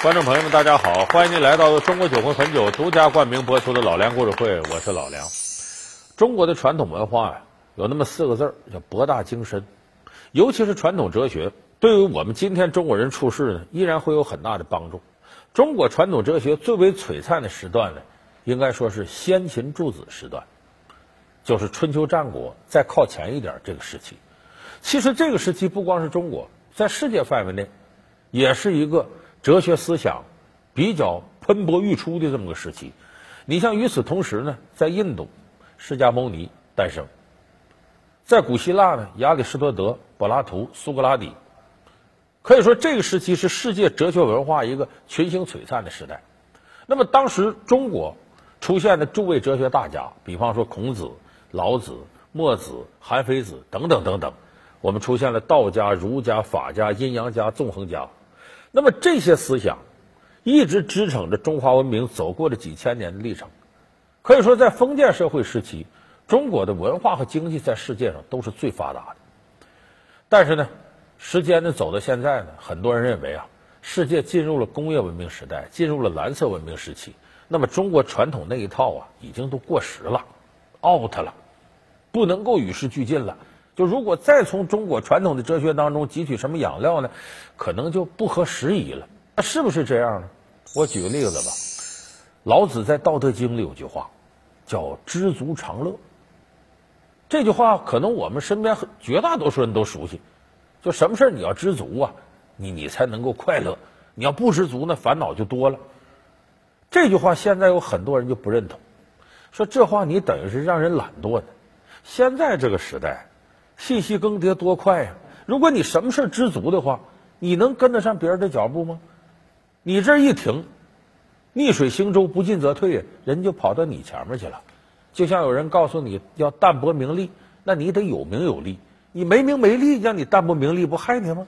观众朋友们，大家好！欢迎您来到中国酒魂汾酒独家冠名播出的《老梁故事会》，我是老梁。中国的传统文化呀，有那么四个字儿，叫博大精深。尤其是传统哲学，对于我们今天中国人处事呢，依然会有很大的帮助。中国传统哲学最为璀璨的时段呢，应该说是先秦诸子时段，就是春秋战国再靠前一点这个时期。其实这个时期不光是中国，在世界范围内，也是一个。哲学思想比较喷薄欲出的这么个时期，你像与此同时呢，在印度，释迦牟尼诞生；在古希腊呢，亚里士多德、柏拉图、苏格拉底，可以说这个时期是世界哲学文化一个群星璀璨的时代。那么当时中国出现的诸位哲学大家，比方说孔子、老子、墨子、韩非子等等等等，我们出现了道家、儒家、法家、阴阳家、纵横家。那么这些思想一直支撑着中华文明走过了几千年的历程。可以说，在封建社会时期，中国的文化和经济在世界上都是最发达的。但是呢，时间呢走到现在呢，很多人认为啊，世界进入了工业文明时代，进入了蓝色文明时期。那么中国传统那一套啊，已经都过时了，out 了，不能够与时俱进了。就如果再从中国传统的哲学当中汲取什么养料呢，可能就不合时宜了。那是不是这样呢？我举个例子吧。老子在《道德经》里有句话，叫“知足常乐”。这句话可能我们身边绝大多数人都熟悉。就什么事你要知足啊，你你才能够快乐。你要不知足呢，烦恼就多了。这句话现在有很多人就不认同，说这话你等于是让人懒惰的。现在这个时代。信息更迭多快呀！如果你什么事知足的话，你能跟得上别人的脚步吗？你这一停，逆水行舟，不进则退呀，人就跑到你前面去了。就像有人告诉你要淡泊名利，那你得有名有利。你没名没利，让你淡泊名利，不害你吗？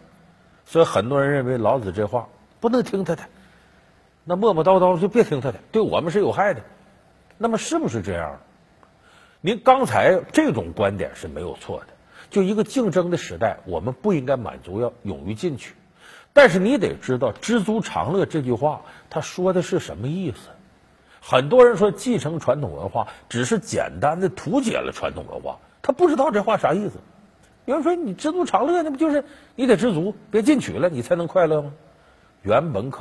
所以很多人认为老子这话不能听他的，那磨磨叨叨就别听他的，对我们是有害的。那么是不是这样？您刚才这种观点是没有错的。就一个竞争的时代，我们不应该满足，要勇于进取。但是你得知道“知足常乐”这句话，他说的是什么意思？很多人说继承传统文化，只是简单的图解了传统文化，他不知道这话啥意思。有人说你知足常乐，那不就是你得知足，别进取了，你才能快乐吗？原本可。